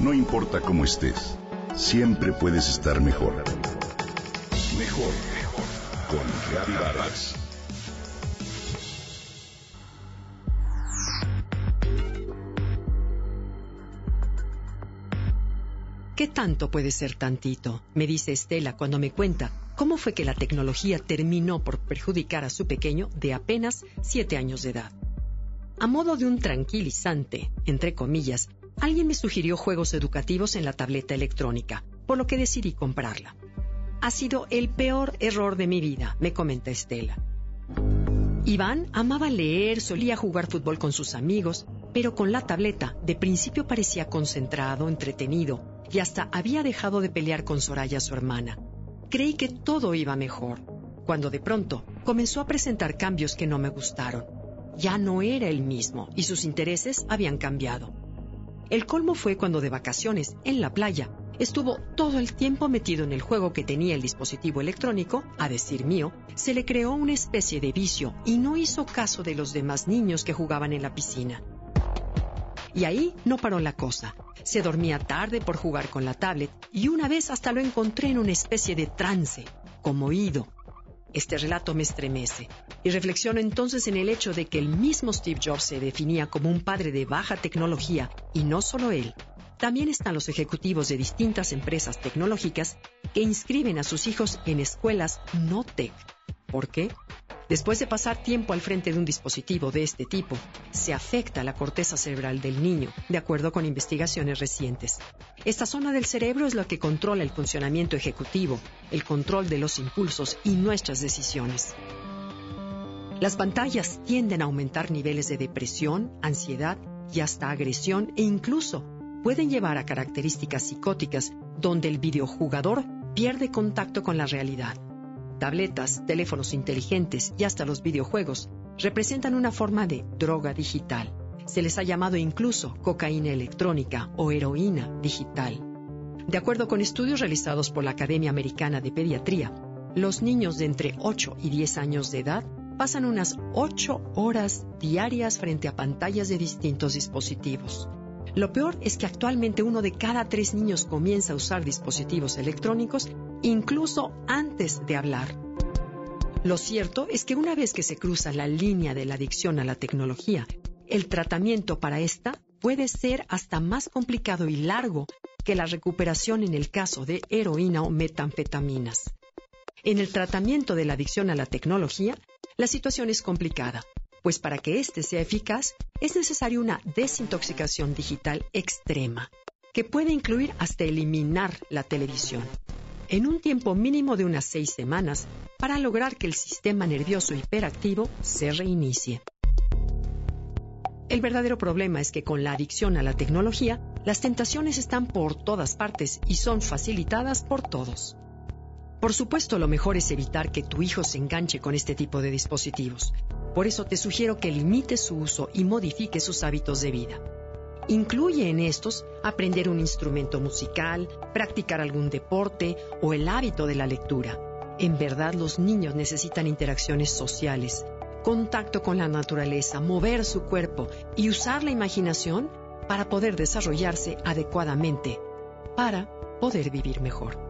No importa cómo estés, siempre puedes estar mejor. Mejor, mejor. Con Reavivadas. ¿Qué tanto puede ser tantito? Me dice Estela cuando me cuenta cómo fue que la tecnología terminó por perjudicar a su pequeño de apenas siete años de edad. A modo de un tranquilizante, entre comillas, alguien me sugirió juegos educativos en la tableta electrónica, por lo que decidí comprarla. Ha sido el peor error de mi vida, me comenta Estela. Iván amaba leer, solía jugar fútbol con sus amigos, pero con la tableta de principio parecía concentrado, entretenido, y hasta había dejado de pelear con Soraya, su hermana. Creí que todo iba mejor, cuando de pronto comenzó a presentar cambios que no me gustaron. Ya no era el mismo y sus intereses habían cambiado. El colmo fue cuando de vacaciones, en la playa, estuvo todo el tiempo metido en el juego que tenía el dispositivo electrónico, a decir mío, se le creó una especie de vicio y no hizo caso de los demás niños que jugaban en la piscina. Y ahí no paró la cosa. Se dormía tarde por jugar con la tablet y una vez hasta lo encontré en una especie de trance, como oído. Este relato me estremece y reflexiono entonces en el hecho de que el mismo Steve Jobs se definía como un padre de baja tecnología y no solo él. También están los ejecutivos de distintas empresas tecnológicas que inscriben a sus hijos en escuelas no tech. ¿Por qué? Después de pasar tiempo al frente de un dispositivo de este tipo, se afecta la corteza cerebral del niño, de acuerdo con investigaciones recientes. Esta zona del cerebro es la que controla el funcionamiento ejecutivo, el control de los impulsos y nuestras decisiones. Las pantallas tienden a aumentar niveles de depresión, ansiedad y hasta agresión e incluso pueden llevar a características psicóticas donde el videojugador pierde contacto con la realidad tabletas, teléfonos inteligentes y hasta los videojuegos representan una forma de droga digital. Se les ha llamado incluso cocaína electrónica o heroína digital. De acuerdo con estudios realizados por la Academia Americana de Pediatría, los niños de entre 8 y 10 años de edad pasan unas 8 horas diarias frente a pantallas de distintos dispositivos. Lo peor es que actualmente uno de cada tres niños comienza a usar dispositivos electrónicos incluso antes de hablar. Lo cierto es que una vez que se cruza la línea de la adicción a la tecnología, el tratamiento para esta puede ser hasta más complicado y largo que la recuperación en el caso de heroína o metanfetaminas. En el tratamiento de la adicción a la tecnología, la situación es complicada, pues para que éste sea eficaz es necesaria una desintoxicación digital extrema, que puede incluir hasta eliminar la televisión, en un tiempo mínimo de unas seis semanas, para lograr que el sistema nervioso hiperactivo se reinicie. El verdadero problema es que con la adicción a la tecnología, las tentaciones están por todas partes y son facilitadas por todos. Por supuesto, lo mejor es evitar que tu hijo se enganche con este tipo de dispositivos. Por eso te sugiero que limites su uso y modifique sus hábitos de vida. Incluye en estos aprender un instrumento musical, practicar algún deporte o el hábito de la lectura. En verdad los niños necesitan interacciones sociales, contacto con la naturaleza, mover su cuerpo y usar la imaginación para poder desarrollarse adecuadamente, para poder vivir mejor.